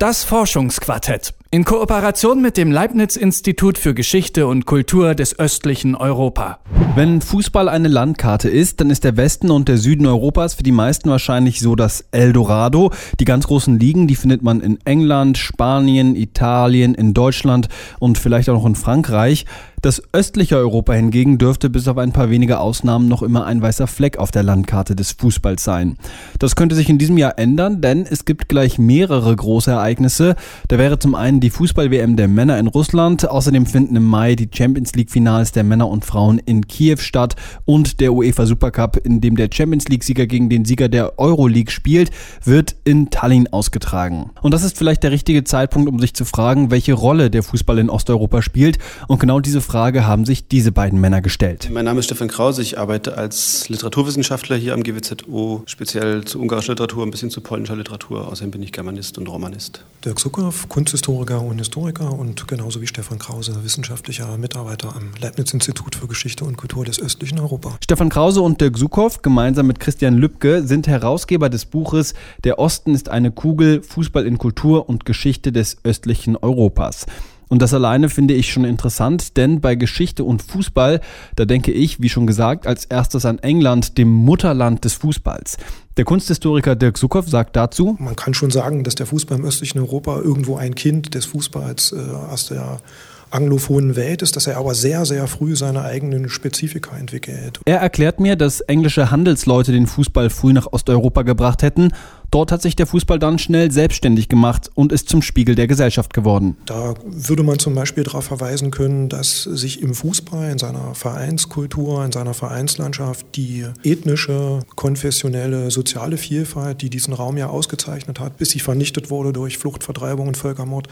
Das Forschungsquartett. In Kooperation mit dem Leibniz-Institut für Geschichte und Kultur des östlichen Europa. Wenn Fußball eine Landkarte ist, dann ist der Westen und der Süden Europas für die meisten wahrscheinlich so das Eldorado. Die ganz großen Ligen, die findet man in England, Spanien, Italien, in Deutschland und vielleicht auch noch in Frankreich. Das östliche Europa hingegen dürfte bis auf ein paar wenige Ausnahmen noch immer ein weißer Fleck auf der Landkarte des Fußballs sein. Das könnte sich in diesem Jahr ändern, denn es gibt gleich mehrere große Ereignisse. Da wäre zum einen die Fußball-WM der Männer in Russland, außerdem finden im Mai die Champions League-Finals der Männer und Frauen in Kiew statt und der UEFA Supercup, in dem der Champions League-Sieger gegen den Sieger der Euroleague spielt, wird in Tallinn ausgetragen. Und das ist vielleicht der richtige Zeitpunkt, um sich zu fragen, welche Rolle der Fußball in Osteuropa spielt. Und genau diese Frage haben sich diese beiden Männer gestellt. Mein Name ist Stefan Krause, ich arbeite als Literaturwissenschaftler hier am GWZO, speziell zu ungarischer Literatur, ein bisschen zu polnischer Literatur. Außerdem bin ich Germanist und Romanist. Dirk Zuckow, Kunsthistoriker und Historiker und genauso wie Stefan Krause, wissenschaftlicher Mitarbeiter am Leibniz-Institut für Geschichte und Kultur des östlichen Europa. Stefan Krause und Dirk Sukow, gemeinsam mit Christian Lübke, sind Herausgeber des Buches Der Osten ist eine Kugel, Fußball in Kultur und Geschichte des östlichen Europas. Und das alleine finde ich schon interessant, denn bei Geschichte und Fußball, da denke ich, wie schon gesagt, als erstes an England, dem Mutterland des Fußballs. Der Kunsthistoriker Dirk Sukow sagt dazu, Man kann schon sagen, dass der Fußball im östlichen Europa irgendwo ein Kind des Fußballs äh, aus der anglophonen Welt ist, dass er aber sehr, sehr früh seine eigenen Spezifika entwickelt. Er erklärt mir, dass englische Handelsleute den Fußball früh nach Osteuropa gebracht hätten Dort hat sich der Fußball dann schnell selbstständig gemacht und ist zum Spiegel der Gesellschaft geworden. Da würde man zum Beispiel darauf verweisen können, dass sich im Fußball, in seiner Vereinskultur, in seiner Vereinslandschaft die ethnische, konfessionelle, soziale Vielfalt, die diesen Raum ja ausgezeichnet hat, bis sie vernichtet wurde durch Flucht, Vertreibung und Völkermord,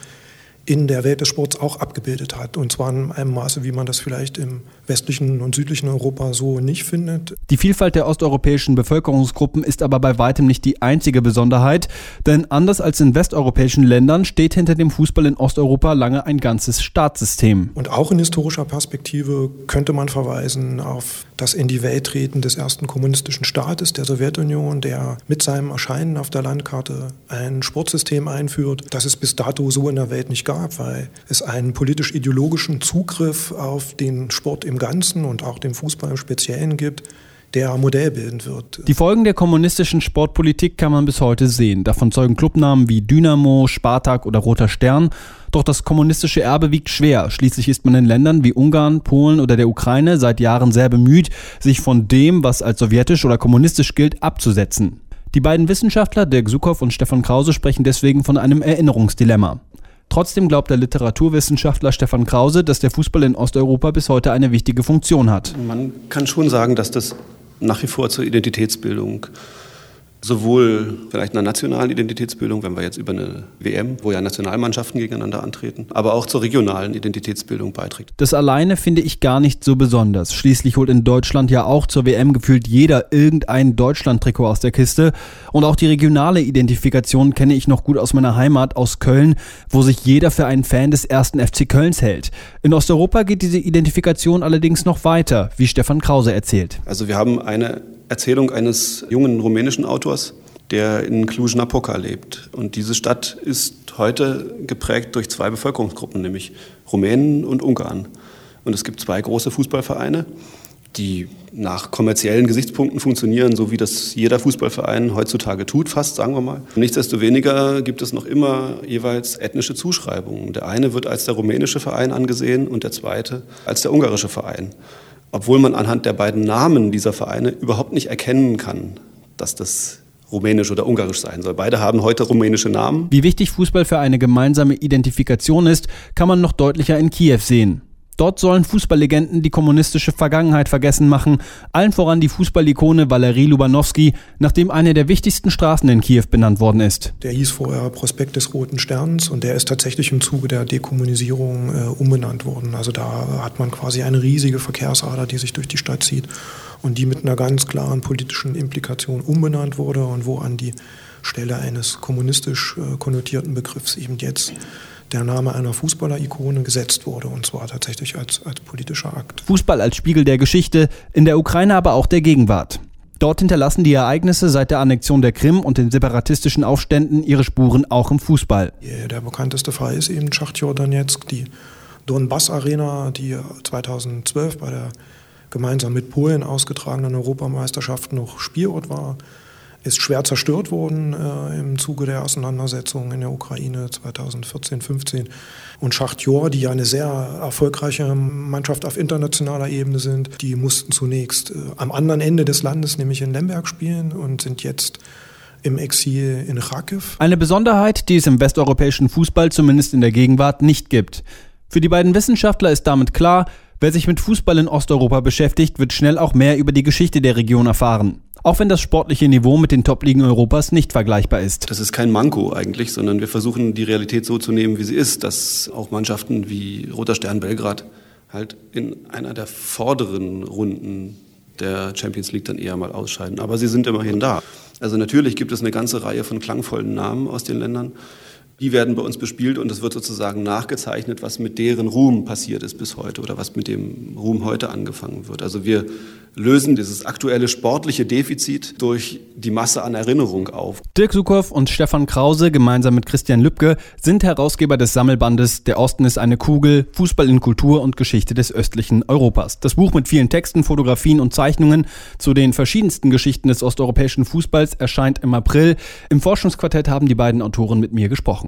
in der Welt des Sports auch abgebildet hat. Und zwar in einem Maße, wie man das vielleicht im westlichen und südlichen Europa so nicht findet. Die Vielfalt der osteuropäischen Bevölkerungsgruppen ist aber bei weitem nicht die einzige Besonderheit, denn anders als in westeuropäischen Ländern steht hinter dem Fußball in Osteuropa lange ein ganzes Staatssystem. Und auch in historischer Perspektive könnte man verweisen auf das in die Welt treten des ersten kommunistischen Staates der Sowjetunion, der mit seinem Erscheinen auf der Landkarte ein Sportsystem einführt, das es bis dato so in der Welt nicht gab, weil es einen politisch-ideologischen Zugriff auf den Sport im Ganzen und auch dem Fußball im Speziellen gibt, der modellbildend wird. Die Folgen der kommunistischen Sportpolitik kann man bis heute sehen. Davon zeugen Clubnamen wie Dynamo, Spartak oder Roter Stern. Doch das kommunistische Erbe wiegt schwer. Schließlich ist man in Ländern wie Ungarn, Polen oder der Ukraine seit Jahren sehr bemüht, sich von dem, was als sowjetisch oder kommunistisch gilt, abzusetzen. Die beiden Wissenschaftler, Dirk Sukow und Stefan Krause, sprechen deswegen von einem Erinnerungsdilemma. Trotzdem glaubt der Literaturwissenschaftler Stefan Krause, dass der Fußball in Osteuropa bis heute eine wichtige Funktion hat. Man kann schon sagen, dass das nach wie vor zur Identitätsbildung sowohl vielleicht einer nationalen Identitätsbildung, wenn wir jetzt über eine WM, wo ja Nationalmannschaften gegeneinander antreten, aber auch zur regionalen Identitätsbildung beiträgt. Das alleine finde ich gar nicht so besonders. Schließlich holt in Deutschland ja auch zur WM gefühlt jeder irgendein Deutschland-Trikot aus der Kiste. Und auch die regionale Identifikation kenne ich noch gut aus meiner Heimat, aus Köln, wo sich jeder für einen Fan des ersten FC Kölns hält. In Osteuropa geht diese Identifikation allerdings noch weiter, wie Stefan Krause erzählt. Also wir haben eine Erzählung eines jungen rumänischen Autors, der in Cluj-Napoca lebt. Und diese Stadt ist heute geprägt durch zwei Bevölkerungsgruppen, nämlich Rumänen und Ungarn. Und es gibt zwei große Fußballvereine, die nach kommerziellen Gesichtspunkten funktionieren, so wie das jeder Fußballverein heutzutage tut, fast sagen wir mal. Nichtsdestoweniger gibt es noch immer jeweils ethnische Zuschreibungen. Der eine wird als der rumänische Verein angesehen und der zweite als der ungarische Verein obwohl man anhand der beiden Namen dieser Vereine überhaupt nicht erkennen kann, dass das rumänisch oder ungarisch sein soll. Beide haben heute rumänische Namen. Wie wichtig Fußball für eine gemeinsame Identifikation ist, kann man noch deutlicher in Kiew sehen. Dort sollen Fußballlegenden die kommunistische Vergangenheit vergessen machen, allen voran die Fußballikone Valerie Lubanowski, nachdem eine der wichtigsten Straßen in Kiew benannt worden ist. Der hieß vorher Prospekt des Roten Sterns und der ist tatsächlich im Zuge der Dekommunisierung äh, umbenannt worden. Also da hat man quasi eine riesige Verkehrsader, die sich durch die Stadt zieht und die mit einer ganz klaren politischen Implikation umbenannt wurde und wo an die Stelle eines kommunistisch äh, konnotierten Begriffs eben jetzt der Name einer Fußballer-Ikone gesetzt wurde, und zwar tatsächlich als, als politischer Akt. Fußball als Spiegel der Geschichte, in der Ukraine aber auch der Gegenwart. Dort hinterlassen die Ereignisse seit der Annexion der Krim und den separatistischen Aufständen ihre Spuren auch im Fußball. Der bekannteste Fall ist eben Schachtjor Donetsk, die Donbass Arena, die 2012 bei der gemeinsam mit Polen ausgetragenen Europameisterschaft noch Spielort war ist schwer zerstört worden äh, im Zuge der Auseinandersetzungen in der Ukraine 2014, 15. Und Schachtjor, die ja eine sehr erfolgreiche Mannschaft auf internationaler Ebene sind, die mussten zunächst äh, am anderen Ende des Landes, nämlich in Lemberg, spielen und sind jetzt im Exil in Kharkiv. Eine Besonderheit, die es im westeuropäischen Fußball zumindest in der Gegenwart nicht gibt. Für die beiden Wissenschaftler ist damit klar, wer sich mit Fußball in Osteuropa beschäftigt, wird schnell auch mehr über die Geschichte der Region erfahren. Auch wenn das sportliche Niveau mit den Top-Ligen Europas nicht vergleichbar ist. Das ist kein Manko eigentlich, sondern wir versuchen die Realität so zu nehmen, wie sie ist, dass auch Mannschaften wie Roter Stern Belgrad halt in einer der vorderen Runden der Champions League dann eher mal ausscheiden. Aber sie sind immerhin da. Also natürlich gibt es eine ganze Reihe von klangvollen Namen aus den Ländern. Die werden bei uns bespielt und es wird sozusagen nachgezeichnet, was mit deren Ruhm passiert ist bis heute oder was mit dem Ruhm heute angefangen wird. Also wir lösen dieses aktuelle sportliche Defizit durch die Masse an Erinnerung auf. Dirk Sukow und Stefan Krause gemeinsam mit Christian Lübke sind Herausgeber des Sammelbandes Der Osten ist eine Kugel, Fußball in Kultur und Geschichte des östlichen Europas. Das Buch mit vielen Texten, Fotografien und Zeichnungen zu den verschiedensten Geschichten des osteuropäischen Fußballs erscheint im April. Im Forschungsquartett haben die beiden Autoren mit mir gesprochen.